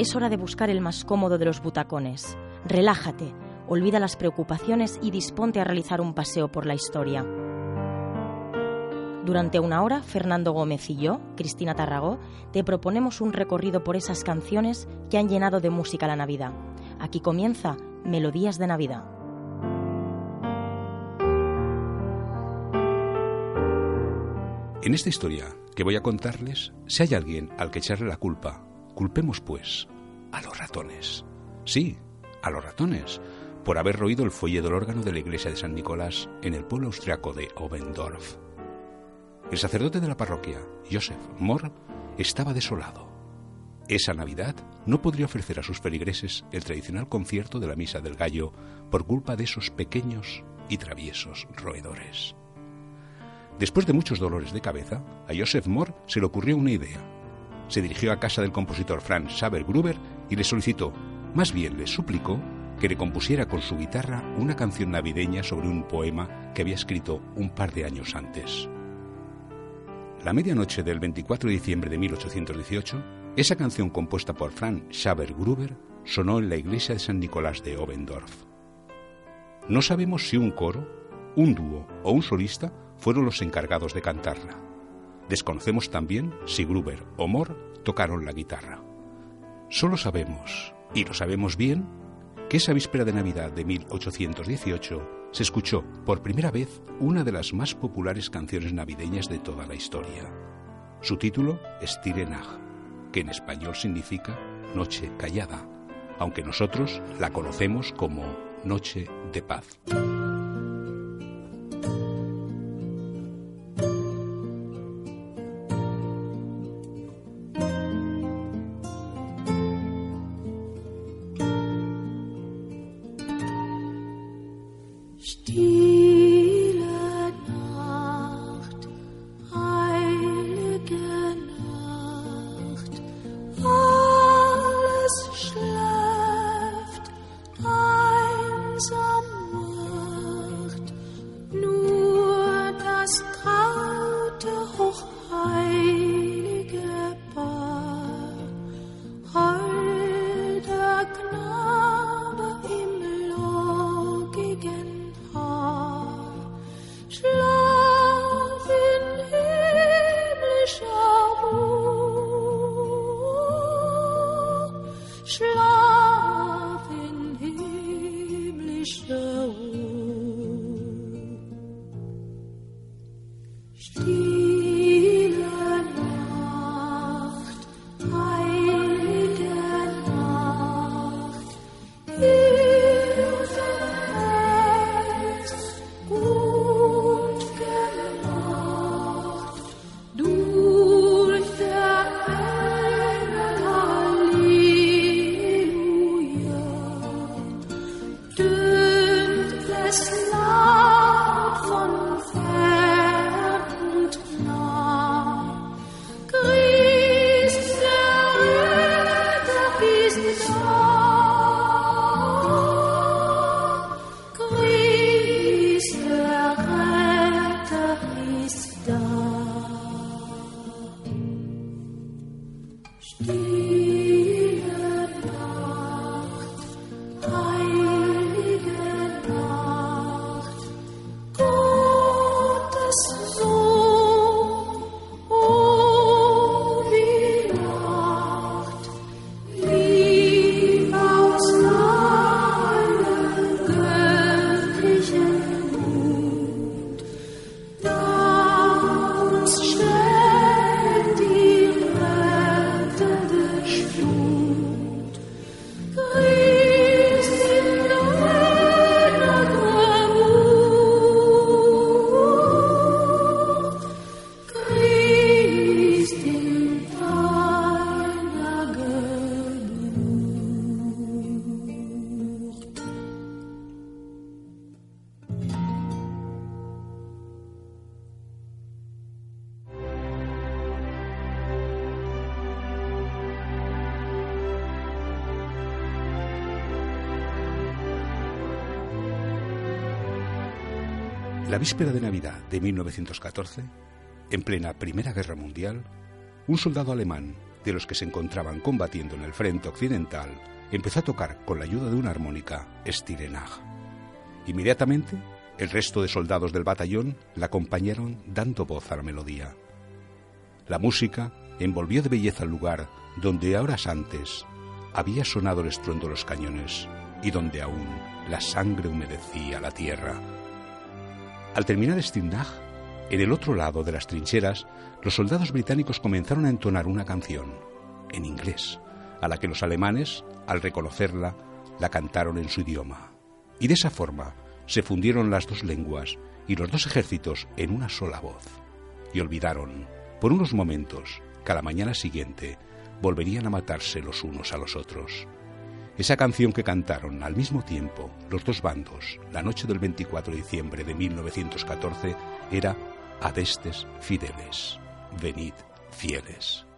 es hora de buscar el más cómodo de los butacones. Relájate, olvida las preocupaciones y disponte a realizar un paseo por la historia. Durante una hora, Fernando Gómez y yo, Cristina Tarragó, te proponemos un recorrido por esas canciones que han llenado de música la Navidad. Aquí comienza Melodías de Navidad. En esta historia que voy a contarles, si hay alguien al que echarle la culpa, culpemos pues a los ratones. Sí, a los ratones, por haber roído el fuelle del órgano de la iglesia de San Nicolás en el pueblo austriaco de Obendorf. El sacerdote de la parroquia, Joseph Mohr, estaba desolado. Esa Navidad no podría ofrecer a sus feligreses el tradicional concierto de la Misa del Gallo por culpa de esos pequeños y traviesos roedores. Después de muchos dolores de cabeza, a Joseph Mohr se le ocurrió una idea. Se dirigió a casa del compositor Franz Schaber-Gruber y le solicitó, más bien le suplicó, que le compusiera con su guitarra una canción navideña sobre un poema que había escrito un par de años antes. La medianoche del 24 de diciembre de 1818, esa canción compuesta por Franz Schaber-Gruber sonó en la iglesia de San Nicolás de Obendorf. No sabemos si un coro, un dúo o un solista fueron los encargados de cantarla. Desconocemos también si Gruber o Mohr tocaron la guitarra. Solo sabemos, y lo sabemos bien, que esa víspera de Navidad de 1818 se escuchó por primera vez una de las más populares canciones navideñas de toda la historia. Su título es Tire que en español significa Noche Callada, aunque nosotros la conocemos como Noche de Paz. Víspera de Navidad de 1914, en plena Primera Guerra Mundial, un soldado alemán, de los que se encontraban combatiendo en el frente occidental empezó a tocar con la ayuda de una armónica Stirenag. Inmediatamente, el resto de soldados del batallón la acompañaron dando voz a la melodía. La música envolvió de belleza el lugar donde horas antes había sonado el estruendo de los cañones y donde aún la sangre humedecía la tierra. Al terminar Stirenag, en el otro lado de las trincheras, los soldados británicos comenzaron a entonar una canción, en inglés, a la que los alemanes, al reconocerla, la cantaron en su idioma. Y de esa forma se fundieron las dos lenguas y los dos ejércitos en una sola voz. Y olvidaron, por unos momentos, que a la mañana siguiente volverían a matarse los unos a los otros. Esa canción que cantaron al mismo tiempo los dos bandos la noche del 24 de diciembre de 1914 era adestes fideles, venid fieles.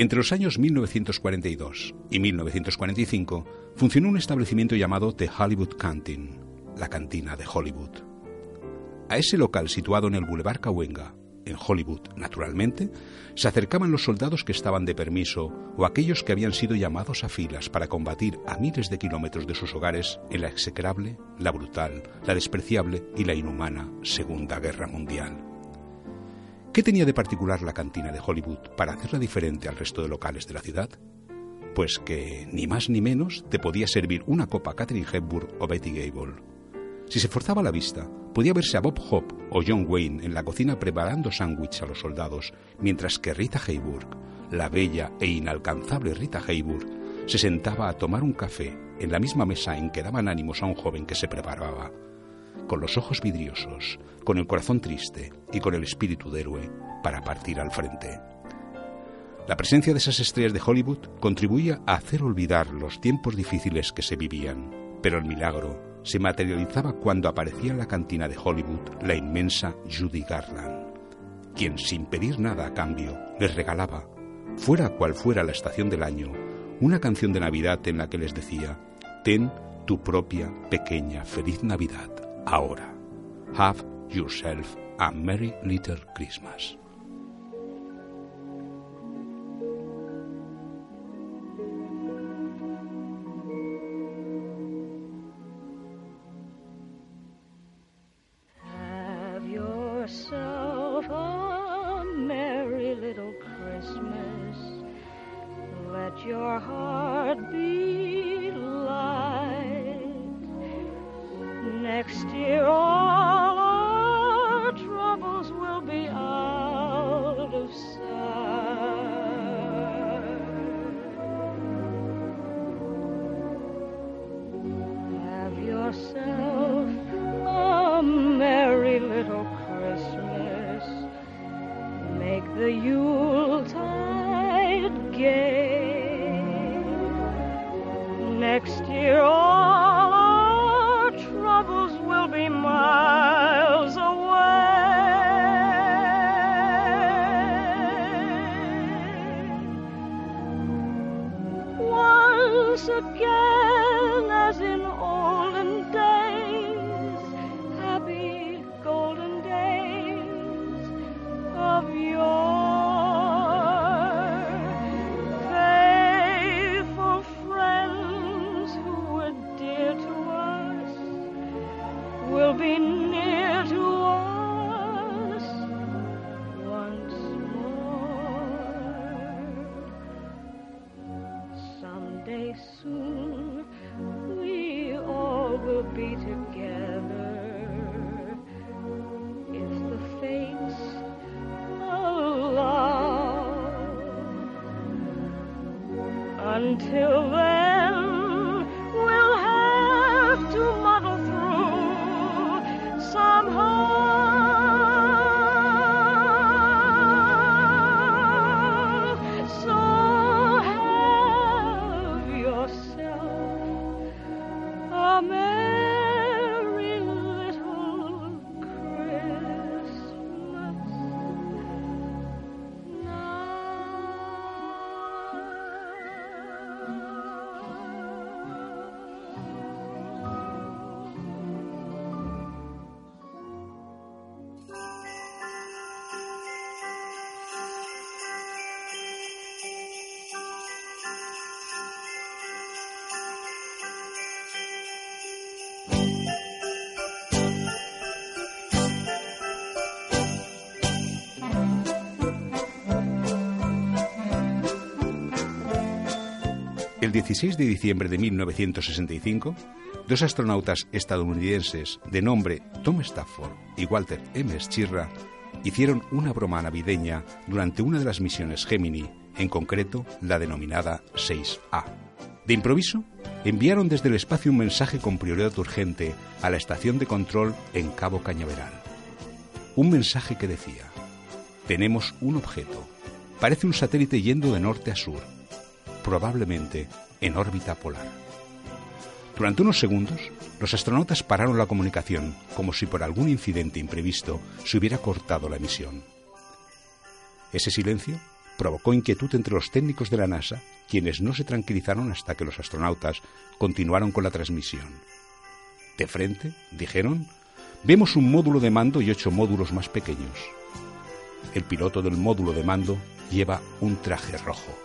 Entre los años 1942 y 1945 funcionó un establecimiento llamado The Hollywood Canteen, la cantina de Hollywood. A ese local situado en el Boulevard Cahuenga, en Hollywood, naturalmente, se acercaban los soldados que estaban de permiso o aquellos que habían sido llamados a filas para combatir a miles de kilómetros de sus hogares en la execrable, la brutal, la despreciable y la inhumana Segunda Guerra Mundial. ¿Qué tenía de particular la cantina de Hollywood para hacerla diferente al resto de locales de la ciudad? Pues que ni más ni menos te podía servir una copa Catherine Hepburn o Betty Gable. Si se forzaba la vista, podía verse a Bob Hope o John Wayne en la cocina preparando sándwich a los soldados, mientras que Rita Hayworth, la bella e inalcanzable Rita Hayworth, se sentaba a tomar un café en la misma mesa en que daban ánimos a un joven que se preparaba con los ojos vidriosos, con el corazón triste y con el espíritu de héroe para partir al frente. La presencia de esas estrellas de Hollywood contribuía a hacer olvidar los tiempos difíciles que se vivían, pero el milagro se materializaba cuando aparecía en la cantina de Hollywood la inmensa Judy Garland, quien sin pedir nada a cambio les regalaba, fuera cual fuera la estación del año, una canción de Navidad en la que les decía, ten tu propia pequeña feliz Navidad ahora. Have yourself a merry little Christmas. Make the Yuletide gay. Next year, El 16 de diciembre de 1965, dos astronautas estadounidenses de nombre Tom Stafford y Walter M. Schirra hicieron una broma navideña durante una de las misiones Gemini, en concreto la denominada 6A. De improviso, enviaron desde el espacio un mensaje con prioridad urgente a la estación de control en Cabo Cañaveral. Un mensaje que decía, tenemos un objeto, parece un satélite yendo de norte a sur, probablemente en órbita polar. Durante unos segundos, los astronautas pararon la comunicación como si por algún incidente imprevisto se hubiera cortado la emisión. Ese silencio provocó inquietud entre los técnicos de la NASA, quienes no se tranquilizaron hasta que los astronautas continuaron con la transmisión. De frente, dijeron, vemos un módulo de mando y ocho módulos más pequeños. El piloto del módulo de mando lleva un traje rojo.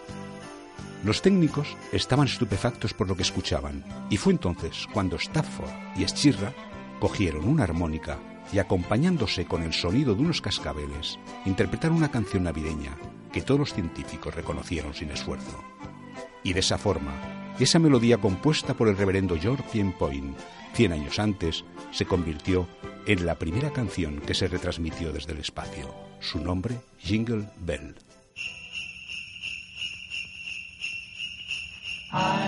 Los técnicos estaban estupefactos por lo que escuchaban, y fue entonces cuando Stafford y Schirra cogieron una armónica y acompañándose con el sonido de unos cascabeles, interpretaron una canción navideña que todos los científicos reconocieron sin esfuerzo. Y de esa forma, esa melodía compuesta por el reverendo George Pienpoint, cien años antes, se convirtió en la primera canción que se retransmitió desde el espacio. Su nombre, Jingle Bell. I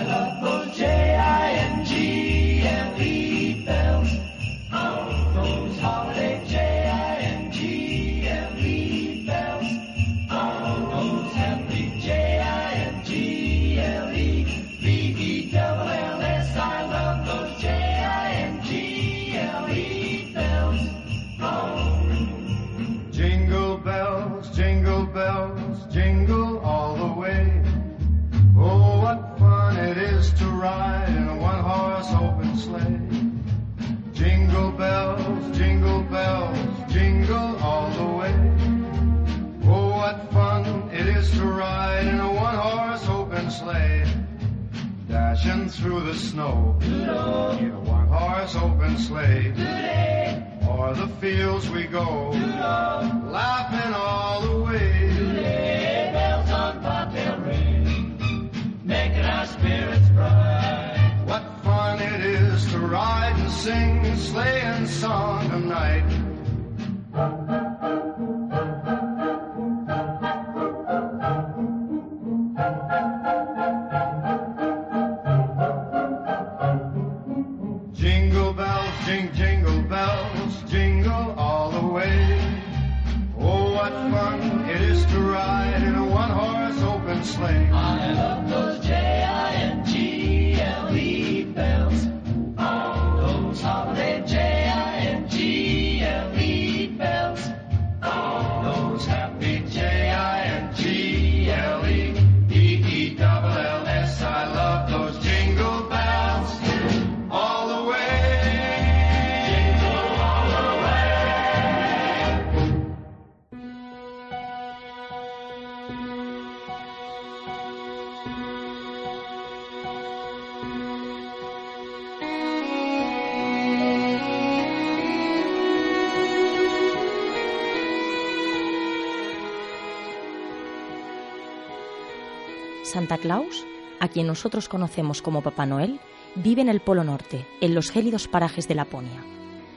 Santa Claus, a quien nosotros conocemos como Papá Noel, vive en el Polo Norte, en los gélidos parajes de Laponia.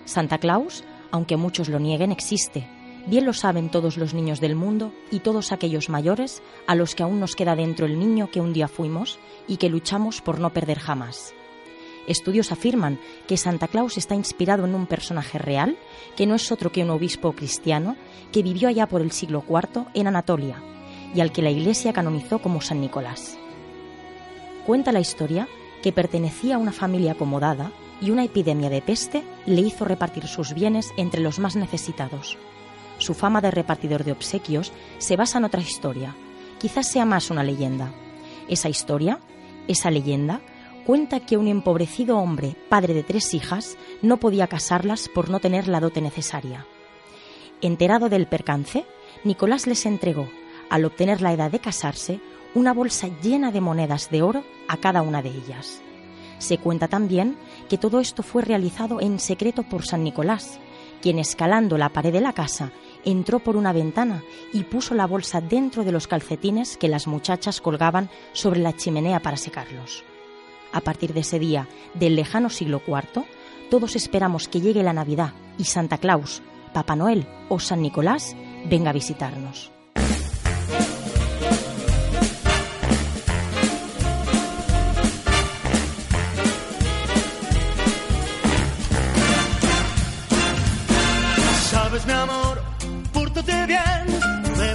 Santa Claus, aunque muchos lo nieguen, existe. Bien lo saben todos los niños del mundo y todos aquellos mayores a los que aún nos queda dentro el niño que un día fuimos y que luchamos por no perder jamás. Estudios afirman que Santa Claus está inspirado en un personaje real, que no es otro que un obispo cristiano que vivió allá por el siglo IV en Anatolia y al que la Iglesia canonizó como San Nicolás. Cuenta la historia que pertenecía a una familia acomodada y una epidemia de peste le hizo repartir sus bienes entre los más necesitados. Su fama de repartidor de obsequios se basa en otra historia, quizás sea más una leyenda. Esa historia, esa leyenda, cuenta que un empobrecido hombre, padre de tres hijas, no podía casarlas por no tener la dote necesaria. Enterado del percance, Nicolás les entregó, al obtener la edad de casarse, una bolsa llena de monedas de oro a cada una de ellas. Se cuenta también que todo esto fue realizado en secreto por San Nicolás, quien escalando la pared de la casa entró por una ventana y puso la bolsa dentro de los calcetines que las muchachas colgaban sobre la chimenea para secarlos. A partir de ese día del lejano siglo IV, todos esperamos que llegue la Navidad y Santa Claus, Papá Noel o San Nicolás venga a visitarnos.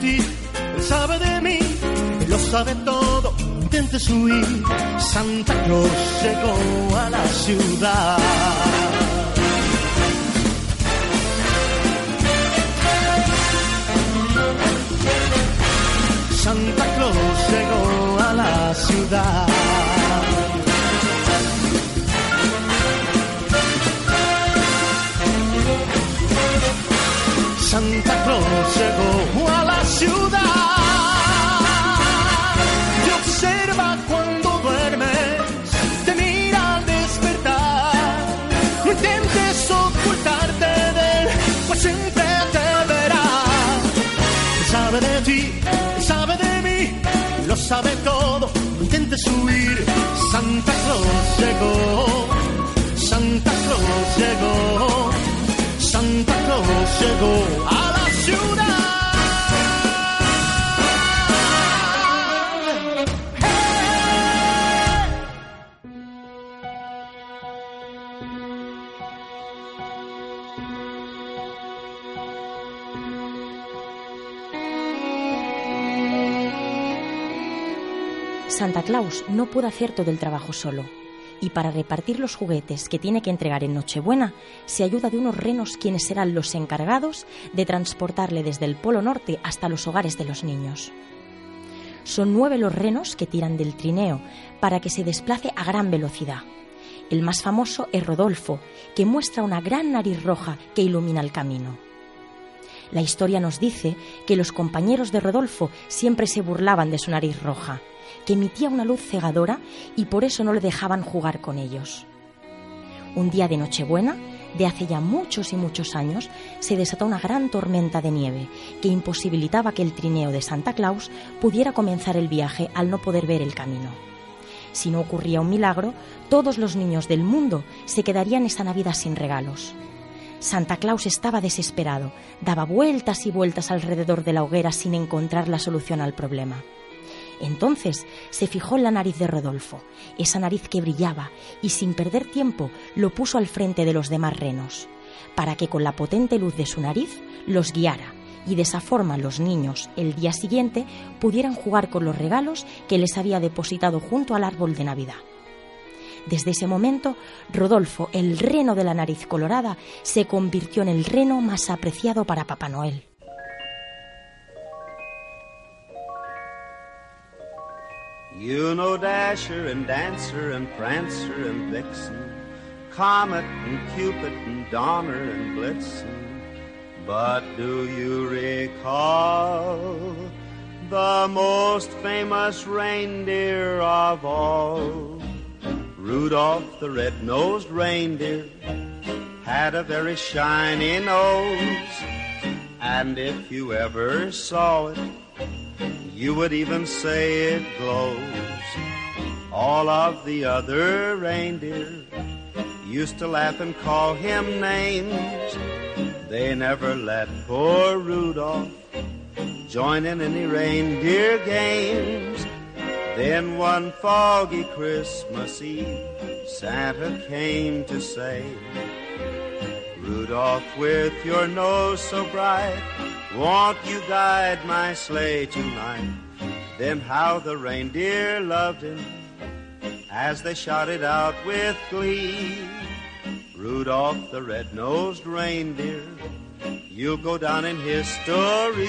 Él sabe de mí, Él lo sabe todo, intentes huir. Santa Claus llegó a la ciudad. Santa Claus llegó a la ciudad. Santa Claus llegó a la ciudad y observa cuando duermes, te mira al despertar. No intentes ocultarte de él, pues siempre te verá. Sabe de ti, sabe de mí, lo sabe todo, no intentes huir. Santa Claus llegó, Santa Claus llegó. Llegó a la. Santa Claus no puede hacer todo el trabajo solo. Y para repartir los juguetes que tiene que entregar en Nochebuena, se ayuda de unos renos quienes serán los encargados de transportarle desde el Polo Norte hasta los hogares de los niños. Son nueve los renos que tiran del trineo para que se desplace a gran velocidad. El más famoso es Rodolfo, que muestra una gran nariz roja que ilumina el camino. La historia nos dice que los compañeros de Rodolfo siempre se burlaban de su nariz roja, que emitía una luz cegadora y por eso no le dejaban jugar con ellos. Un día de Nochebuena, de hace ya muchos y muchos años, se desató una gran tormenta de nieve que imposibilitaba que el trineo de Santa Claus pudiera comenzar el viaje al no poder ver el camino. Si no ocurría un milagro, todos los niños del mundo se quedarían esa Navidad sin regalos. Santa Claus estaba desesperado, daba vueltas y vueltas alrededor de la hoguera sin encontrar la solución al problema. Entonces se fijó en la nariz de Rodolfo, esa nariz que brillaba, y sin perder tiempo lo puso al frente de los demás renos, para que con la potente luz de su nariz los guiara, y de esa forma los niños, el día siguiente, pudieran jugar con los regalos que les había depositado junto al árbol de Navidad. Desde ese momento, Rodolfo, el reno de la nariz colorada, se convirtió en el reno más apreciado para Papá Noel. You know Dasher and Dancer and Prancer and Vixen, Comet and Cupid and Donner and Blitzen. But do you recall the most famous reindeer of all? Rudolph the red-nosed reindeer had a very shiny nose, and if you ever saw it, you would even say it glows. All of the other reindeer used to laugh and call him names. They never let poor Rudolph join in any reindeer games. Then one foggy Christmas Eve, Santa came to say, Rudolph, with your nose so bright, won't you guide my sleigh tonight? Then how the reindeer loved him as they shouted out with glee. Rudolph the red-nosed reindeer, you'll go down in history.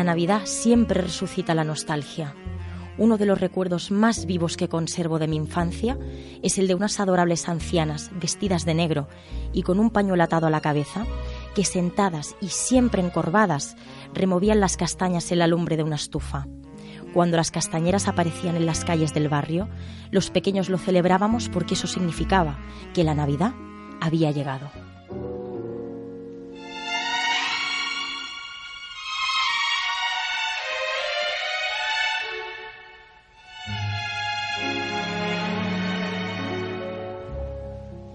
La Navidad siempre resucita la nostalgia. Uno de los recuerdos más vivos que conservo de mi infancia es el de unas adorables ancianas vestidas de negro y con un pañuelo atado a la cabeza, que sentadas y siempre encorvadas removían las castañas en la lumbre de una estufa. Cuando las castañeras aparecían en las calles del barrio, los pequeños lo celebrábamos porque eso significaba que la Navidad había llegado.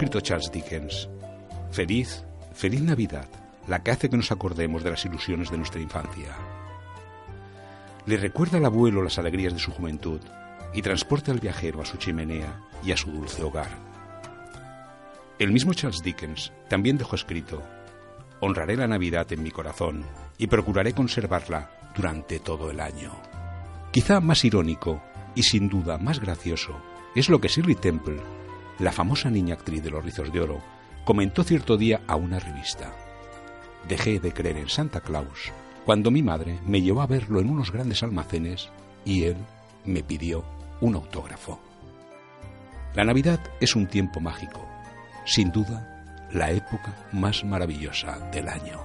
Escrito Charles Dickens. Feliz, feliz Navidad, la que hace que nos acordemos de las ilusiones de nuestra infancia. Le recuerda al abuelo las alegrías de su juventud y transporta al viajero a su chimenea y a su dulce hogar. El mismo Charles Dickens también dejó escrito, Honraré la Navidad en mi corazón y procuraré conservarla durante todo el año. Quizá más irónico y sin duda más gracioso es lo que Shirley Temple, la famosa niña actriz de los rizos de oro, comentó cierto día a una revista. Dejé de creer en Santa Claus cuando mi madre me llevó a verlo en unos grandes almacenes y él me pidió un autógrafo. La Navidad es un tiempo mágico, sin duda la época más maravillosa del año.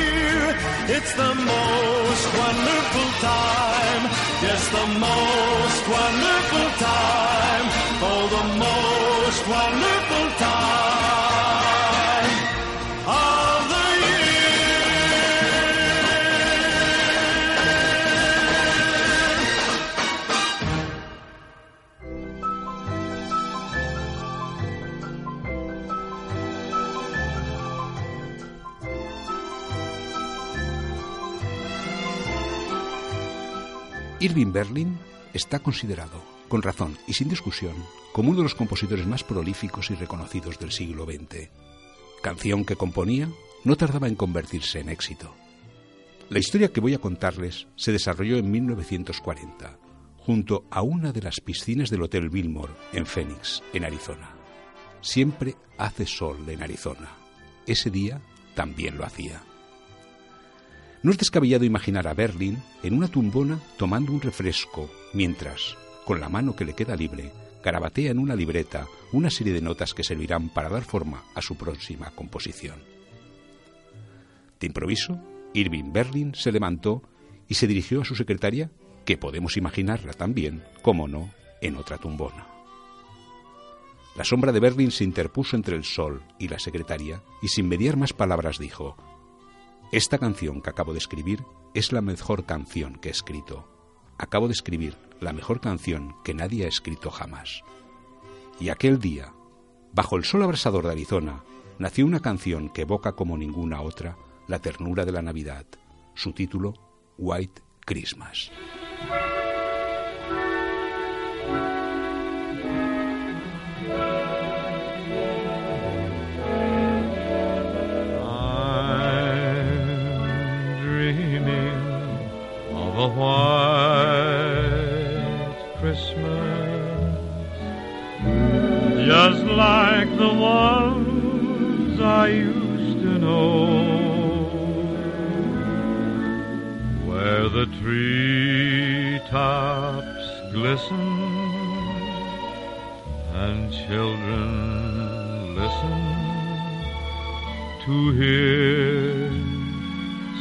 It's the most wonderful time. Yes, the most wonderful time. Oh, the most wonderful time Irving Berlin está considerado, con razón y sin discusión, como uno de los compositores más prolíficos y reconocidos del siglo XX. Canción que componía no tardaba en convertirse en éxito. La historia que voy a contarles se desarrolló en 1940, junto a una de las piscinas del Hotel Billmore en Phoenix, en Arizona. Siempre hace sol en Arizona. Ese día también lo hacía. No es descabellado imaginar a Berlin en una tumbona tomando un refresco, mientras, con la mano que le queda libre, carabatea en una libreta una serie de notas que servirán para dar forma a su próxima composición. De improviso, Irving Berlin se levantó y se dirigió a su secretaria, que podemos imaginarla también, como no, en otra tumbona. La sombra de Berlin se interpuso entre el sol y la secretaria y sin mediar más palabras dijo, esta canción que acabo de escribir es la mejor canción que he escrito. Acabo de escribir la mejor canción que nadie ha escrito jamás. Y aquel día, bajo el sol abrasador de Arizona, nació una canción que evoca como ninguna otra la ternura de la Navidad. Su título, White Christmas. A white Christmas, just like the ones I used to know. Where the tree tops glisten and children listen to hear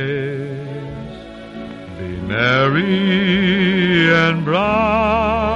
be merry and bright,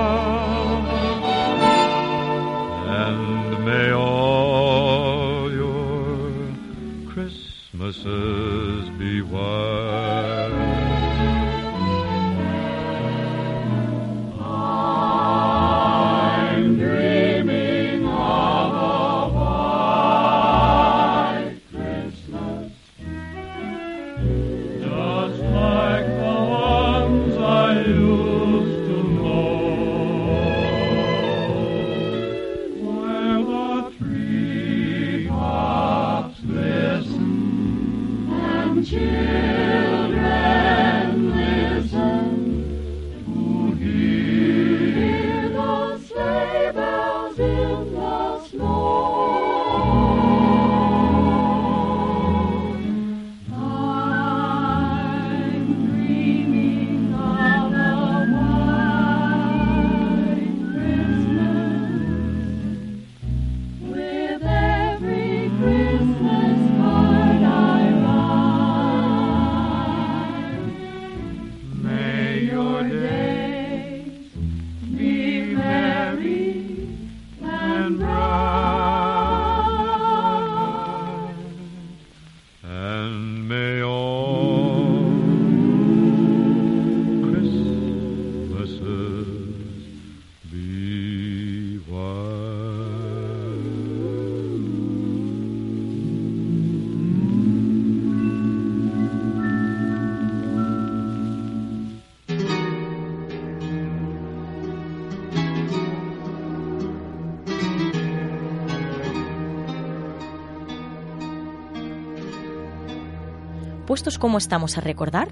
Puestos como estamos a recordar,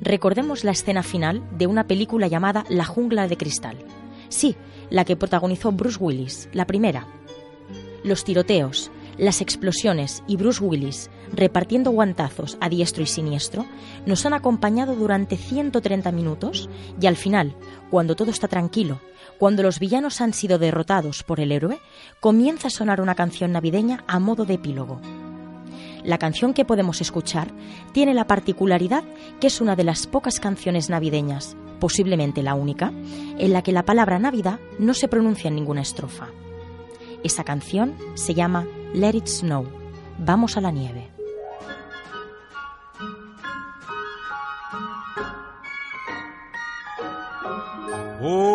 recordemos la escena final de una película llamada La jungla de cristal. Sí, la que protagonizó Bruce Willis, la primera. Los tiroteos, las explosiones y Bruce Willis repartiendo guantazos a diestro y siniestro nos han acompañado durante 130 minutos y al final, cuando todo está tranquilo, cuando los villanos han sido derrotados por el héroe, comienza a sonar una canción navideña a modo de epílogo. La canción que podemos escuchar tiene la particularidad que es una de las pocas canciones navideñas, posiblemente la única, en la que la palabra Navidad no se pronuncia en ninguna estrofa. Esa canción se llama Let It Snow, Vamos a la nieve. Oh.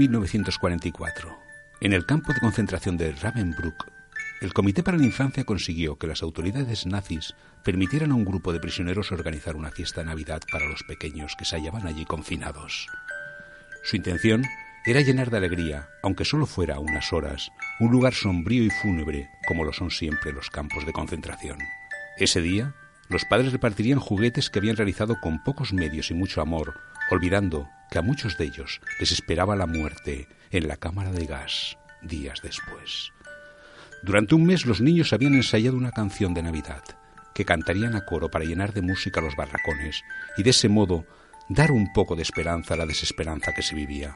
1944, en el campo de concentración de Ravensbrück, el Comité para la Infancia consiguió que las autoridades nazis permitieran a un grupo de prisioneros organizar una fiesta de Navidad para los pequeños que se hallaban allí confinados. Su intención era llenar de alegría, aunque solo fuera unas horas, un lugar sombrío y fúnebre como lo son siempre los campos de concentración. Ese día, los padres repartirían juguetes que habían realizado con pocos medios y mucho amor, olvidando que a muchos de ellos les esperaba la muerte en la cámara de gas días después. Durante un mes los niños habían ensayado una canción de Navidad que cantarían a coro para llenar de música los barracones y de ese modo dar un poco de esperanza a la desesperanza que se vivía.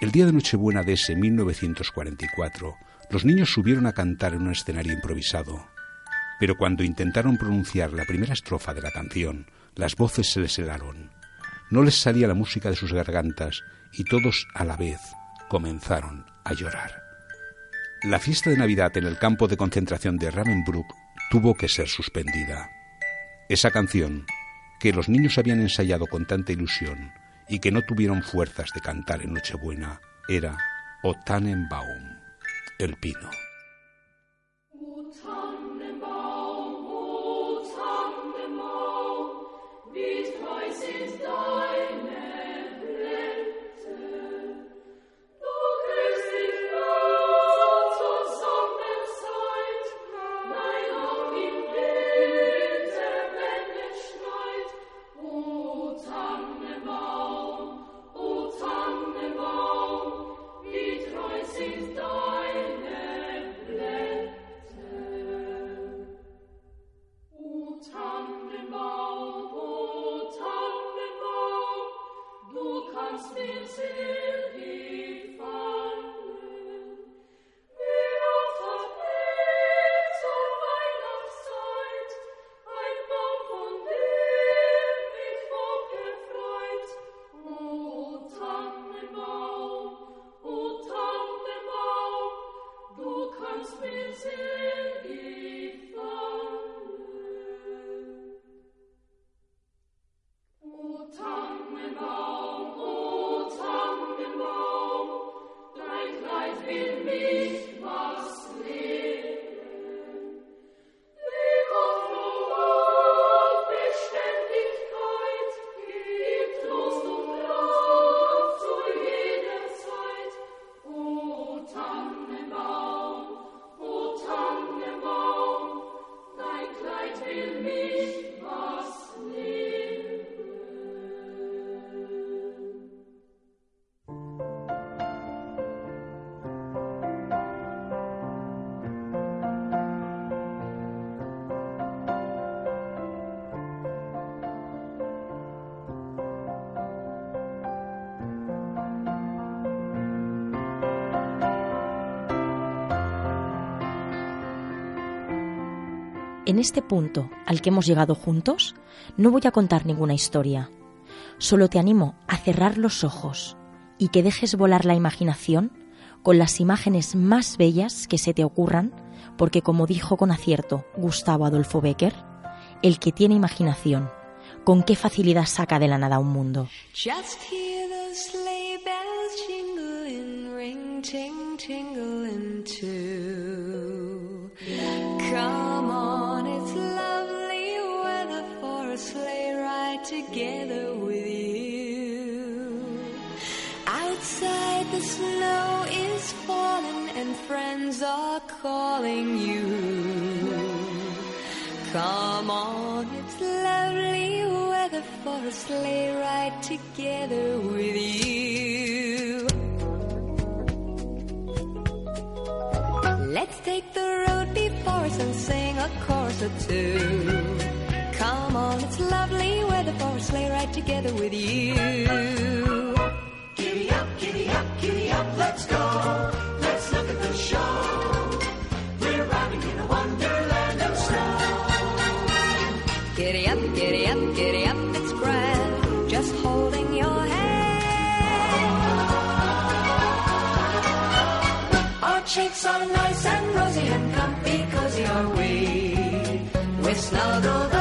El día de Nochebuena de ese 1944, los niños subieron a cantar en un escenario improvisado, pero cuando intentaron pronunciar la primera estrofa de la canción, las voces se les helaron no les salía la música de sus gargantas y todos a la vez comenzaron a llorar. La fiesta de Navidad en el campo de concentración de Ravensbrück tuvo que ser suspendida. Esa canción, que los niños habían ensayado con tanta ilusión y que no tuvieron fuerzas de cantar en Nochebuena, era O Tannenbaum, el pino. En este punto al que hemos llegado juntos, no voy a contar ninguna historia. Solo te animo a cerrar los ojos y que dejes volar la imaginación con las imágenes más bellas que se te ocurran, porque como dijo con acierto Gustavo Adolfo Becker, el que tiene imaginación, con qué facilidad saca de la nada un mundo. And friends are calling you. Come on, it's lovely weather for a sleigh ride together with you. Let's take the road chorus and sing a chorus or two. Come on, it's lovely weather for a sleigh ride together with you. Giddy up, giddy up, giddy up, let's go. Show. We're riding in a wonderland of snow. Giddy up, giddy up, giddy up, it's grand. Just holding your hand. Our cheeks are nice and rosy and comfy, cozy are we. We snuggle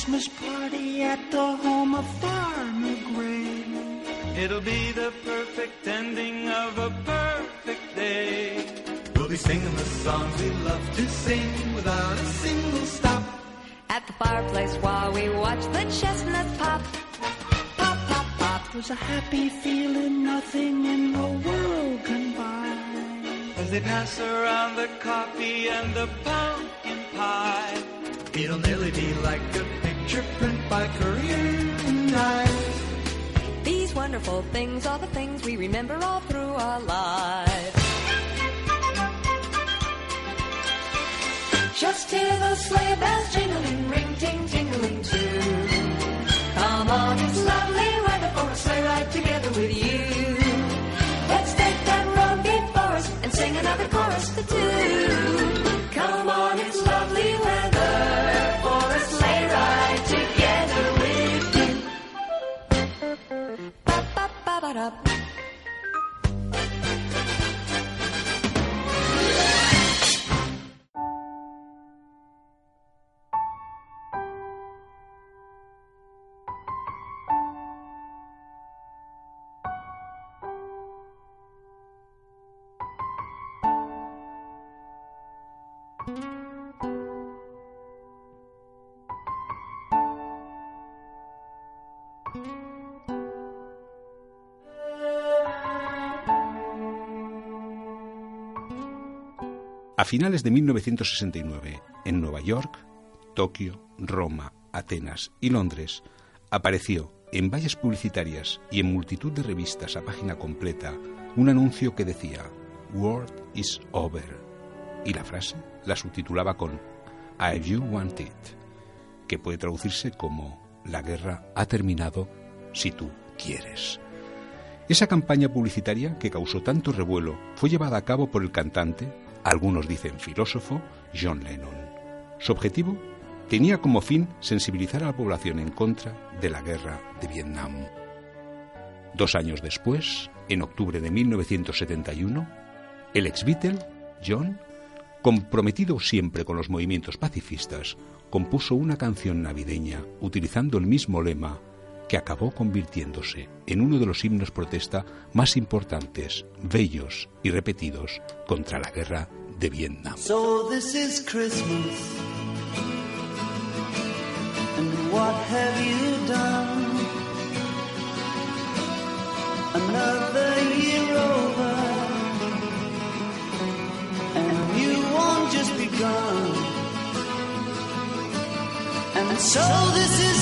Christmas party at the home of Farmer Gray. It'll be the perfect ending of a perfect day. We'll be singing the songs we love to sing without a single stop. At the fireplace while we watch the chestnuts pop. Pop, pop, pop. There's a happy feeling nothing in the world can buy. As they pass around the coffee and the pumpkin pie. It'll nearly be like a picture print by Courier and These wonderful things are the things we remember all through our lives. Just hear those sleigh bells jingling, ring, ting, tingling too. Come on, it's lovely weather for a sleigh ride together with you. Let's take that road before us and sing another chorus to two. caught up. thank you A finales de 1969, en Nueva York, Tokio, Roma, Atenas y Londres, apareció en vallas publicitarias y en multitud de revistas a página completa un anuncio que decía World is over y la frase la subtitulaba con If you want it, que puede traducirse como La guerra ha terminado si tú quieres. Esa campaña publicitaria que causó tanto revuelo fue llevada a cabo por el cantante, algunos dicen filósofo, John Lennon. Su objetivo tenía como fin sensibilizar a la población en contra de la guerra de Vietnam. Dos años después, en octubre de 1971, el ex Beatle, John, comprometido siempre con los movimientos pacifistas, compuso una canción navideña utilizando el mismo lema que acabó convirtiéndose en uno de los himnos protesta más importantes, bellos y repetidos contra la guerra de Vietnam. So this is Christmas. And what have you done? Another year over. And you won't just begun. And so this is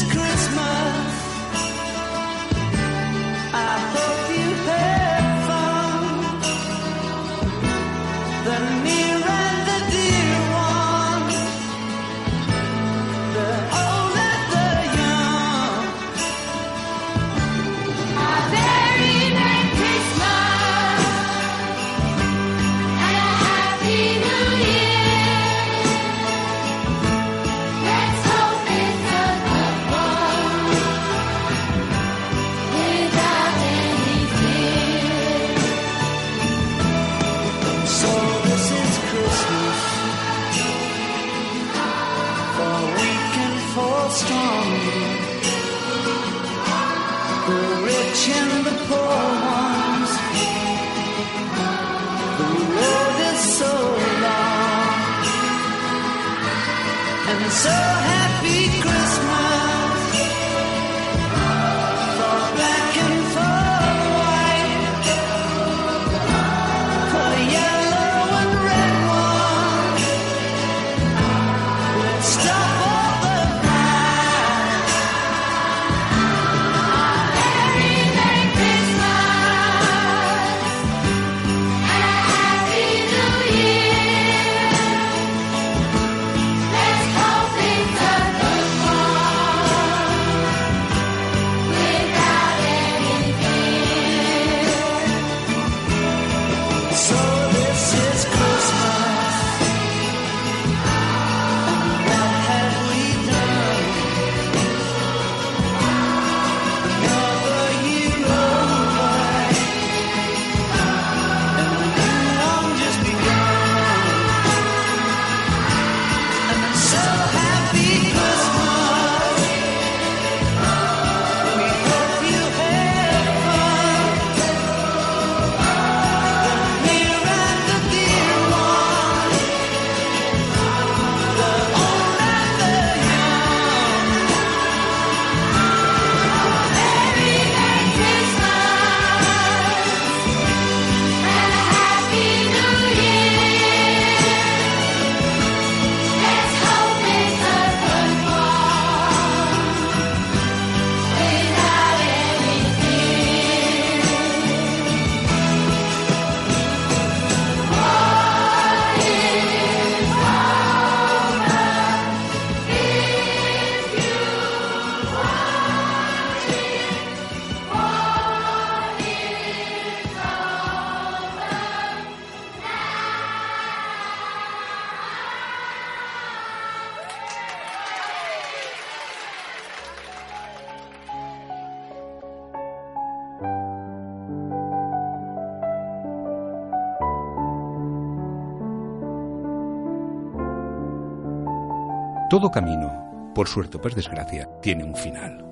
Todo camino, por suerte o por desgracia, tiene un final.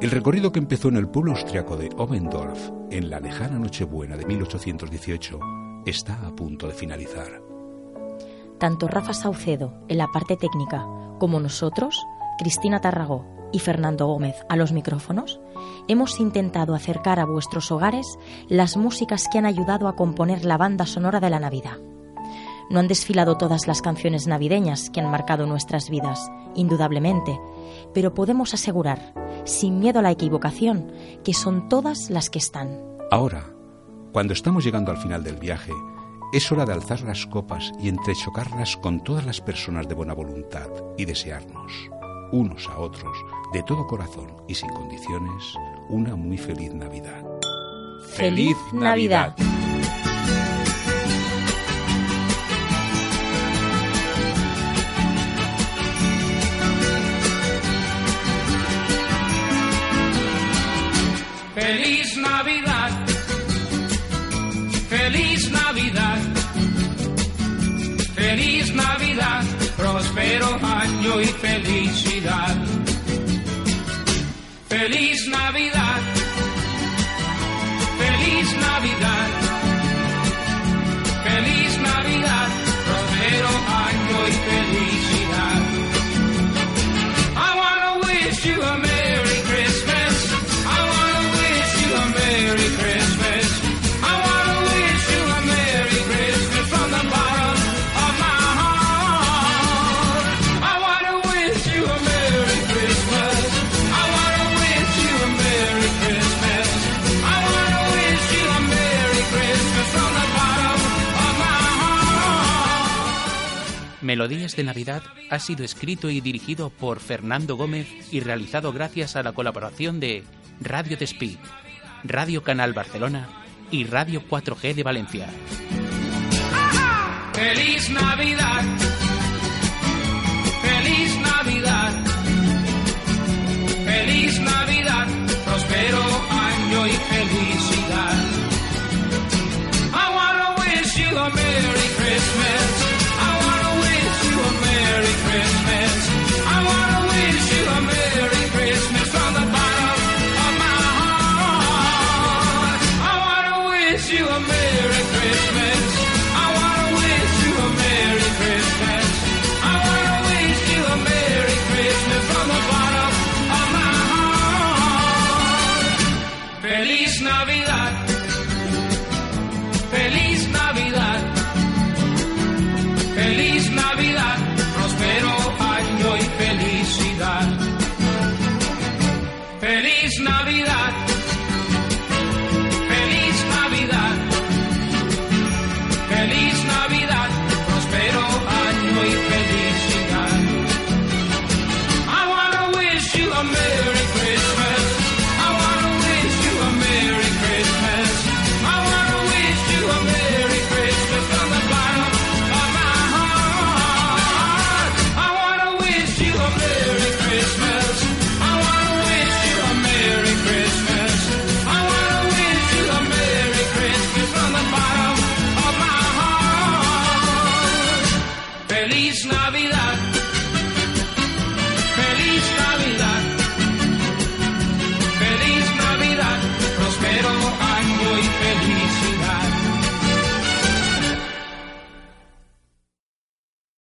El recorrido que empezó en el pueblo austriaco de Obendorf en la lejana Nochebuena de 1818 está a punto de finalizar. Tanto Rafa Saucedo en la parte técnica como nosotros, Cristina Tarragó y Fernando Gómez a los micrófonos, hemos intentado acercar a vuestros hogares las músicas que han ayudado a componer la banda sonora de la Navidad. No han desfilado todas las canciones navideñas que han marcado nuestras vidas, indudablemente, pero podemos asegurar, sin miedo a la equivocación, que son todas las que están. Ahora, cuando estamos llegando al final del viaje, es hora de alzar las copas y entrechocarlas con todas las personas de buena voluntad y desearnos, unos a otros, de todo corazón y sin condiciones, una muy feliz Navidad. ¡Feliz Navidad! Feliz Melodías de Navidad ha sido escrito y dirigido por Fernando Gómez y realizado gracias a la colaboración de Radio Despí, Radio Canal Barcelona y Radio 4G de Valencia. Feliz Navidad.